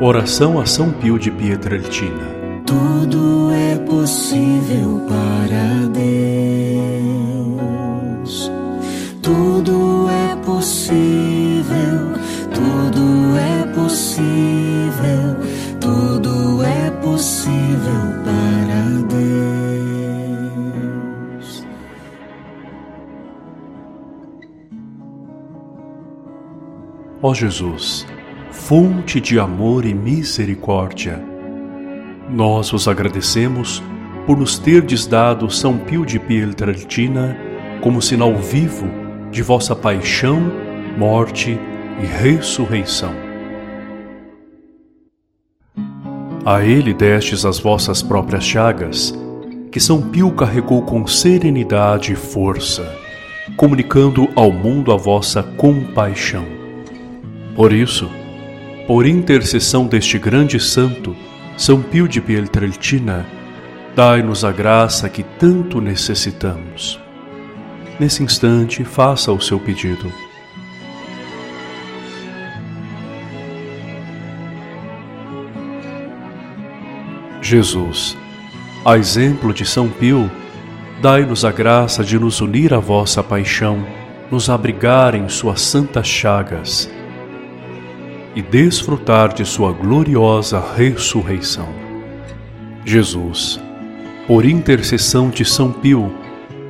Oração a São Pio de Pietrelcina. Tudo é possível para Deus. Tudo é possível. Tudo é possível. Tudo é possível para Deus. Ó Jesus, fonte de amor e misericórdia. Nós vos agradecemos por nos terdes dado São Pio de Pietrelcina como sinal vivo de vossa paixão, morte e ressurreição. A ele destes as vossas próprias chagas, que São Pio carregou com serenidade e força, comunicando ao mundo a vossa compaixão. Por isso, por intercessão deste grande santo, São Pio de Pietrelcina, dai-nos a graça que tanto necessitamos. Nesse instante, faça o seu pedido. Jesus, a exemplo de São Pio, dai-nos a graça de nos unir à vossa paixão, nos abrigar em suas santas chagas e desfrutar de Sua gloriosa ressurreição. Jesus, por intercessão de São Pio,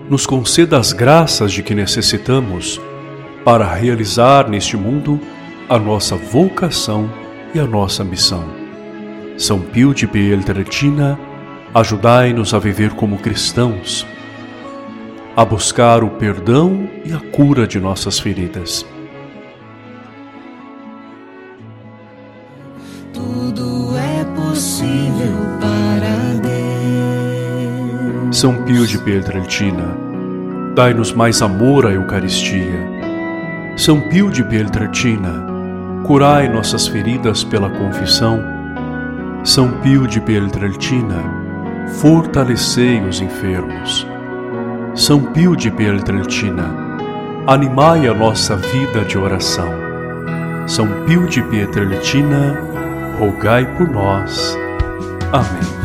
nos conceda as graças de que necessitamos para realizar neste mundo a nossa vocação e a nossa missão. São Pio de Pietrelcina, ajudai-nos a viver como cristãos, a buscar o perdão e a cura de nossas feridas São Pio de Pietrelcina, dai-nos mais amor à Eucaristia. São Pio de Pietrelcina, curai nossas feridas pela confissão. São Pio de Pietrelcina, fortalecei os enfermos. São Pio de Pietrelcina, animai a nossa vida de oração. São Pio de Pietrelcina, rogai por nós. Amém.